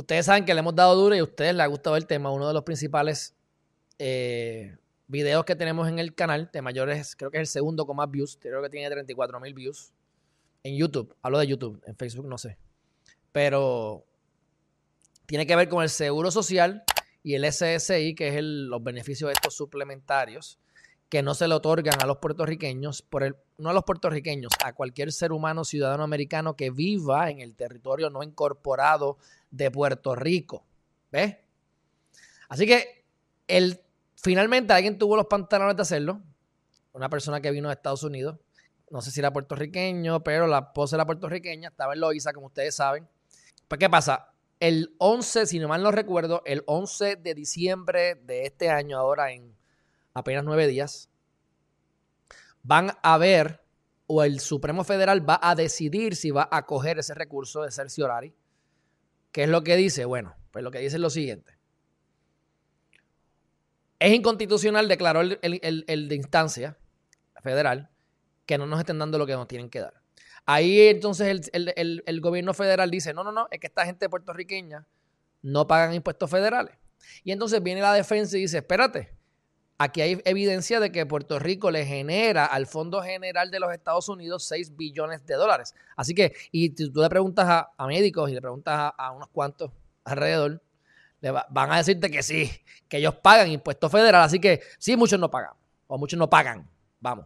ustedes saben que le hemos dado duro y a ustedes les ha gustado el tema. Uno de los principales eh, videos que tenemos en el canal de mayores, creo que es el segundo con más views. Creo que tiene 34 mil views en YouTube. Hablo de YouTube, en Facebook no sé. Pero tiene que ver con el seguro social y el SSI, que es los beneficios de estos suplementarios que no se le otorgan a los puertorriqueños, por el, no a los puertorriqueños, a cualquier ser humano ciudadano americano que viva en el territorio no incorporado de Puerto Rico. ¿Ves? Así que el, finalmente alguien tuvo los pantalones de hacerlo. Una persona que vino de Estados Unidos. No sé si era puertorriqueño, pero la esposa era puertorriqueña. Estaba en Loiza, como ustedes saben. Pues, ¿qué pasa? El 11, si no mal no recuerdo, el 11 de diciembre de este año, ahora en apenas nueve días, van a ver, o el Supremo Federal va a decidir si va a coger ese recurso de cerciorari. ¿Qué es lo que dice? Bueno, pues lo que dice es lo siguiente. Es inconstitucional, declaró el, de instancia federal, que no nos estén dando lo que nos tienen que dar. Ahí entonces el, el, gobierno federal dice, no, no, no, es que esta gente puertorriqueña no pagan impuestos federales. Y entonces viene la defensa y dice, espérate, Aquí hay evidencia de que Puerto Rico le genera al Fondo General de los Estados Unidos 6 billones de dólares. Así que, y tú le preguntas a, médicos y le preguntas a, unos cuantos alrededor, van a decirte que sí, que ellos pagan impuestos federales. Así que sí, muchos no pagan, o muchos no pagan, vamos,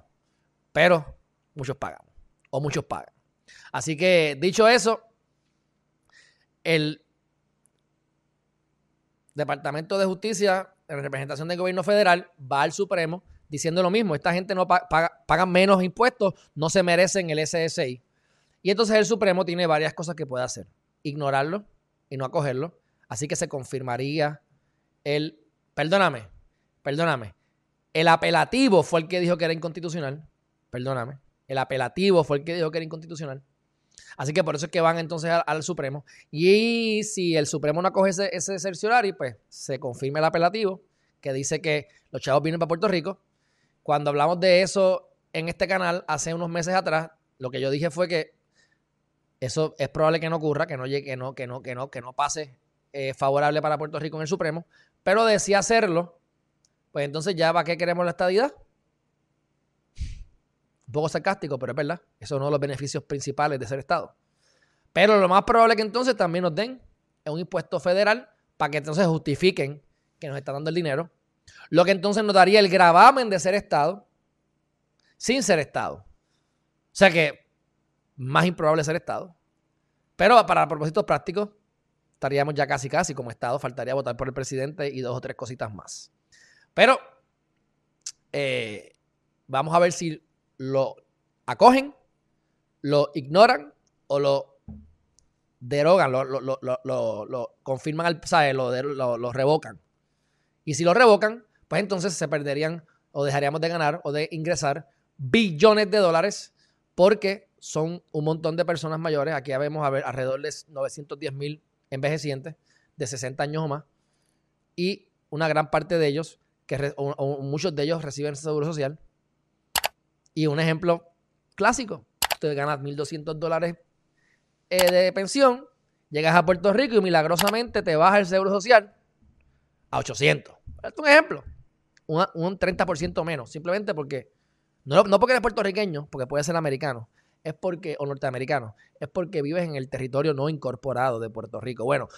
pero muchos pagan, o muchos pagan. Así que, dicho eso, el Departamento de Justicia en representación del gobierno federal, va al Supremo diciendo lo mismo. Esta gente no paga, menos impuestos, no se merecen el SSI. Y entonces el Supremo tiene varias cosas que puede hacer. Ignorarlo y no acogerlo. Así que se confirmaría el... Perdóname, perdóname. El apelativo fue el que dijo que era inconstitucional. Perdóname. El apelativo fue el que dijo que era inconstitucional. Así que por eso es que van entonces al, Supremo. Y si el Supremo no acoge ese, ese pues se confirma el apelativo que dice que los chavos vienen para Puerto Rico. Cuando hablamos de eso en este canal hace unos meses atrás, lo que yo dije fue que eso es probable que no ocurra, que no llegue, que no, que no, que no, que no pase eh, favorable para Puerto Rico en el Supremo. Pero decía hacerlo, pues entonces ya para qué queremos la estadidad un poco sarcástico, pero es verdad. Eso es uno de los beneficios principales de ser Estado. Pero lo más probable es que entonces también nos den un impuesto federal para que entonces justifiquen que nos están dando el dinero. Lo que entonces nos daría el gravamen de ser Estado sin ser Estado. O sea que más improbable ser Estado. Pero para propósitos prácticos, estaríamos ya casi casi como Estado. Faltaría votar por el presidente y dos o tres cositas más. Pero eh, vamos a ver si lo acogen, lo ignoran o lo derogan, lo, lo, confirman, al, ¿sabes? Lo, revocan. Y si lo revocan, pues entonces se perderían o dejaríamos de ganar o de ingresar billones de dólares porque son un montón de personas mayores. Aquí vemos a ver alrededor de 910 mil envejecientes de 60 años o más. Y una gran parte de ellos, que muchos de ellos reciben seguro social, y un ejemplo clásico, tú ganas 1.200 dólares eh, de pensión, llegas a Puerto Rico y milagrosamente te baja el seguro social a 800. Esto es un ejemplo. Un, 30% menos, simplemente porque, no, no porque eres puertorriqueño, porque puedes ser americano, es porque, o norteamericano, es porque vives en el territorio no incorporado de Puerto Rico. Bueno.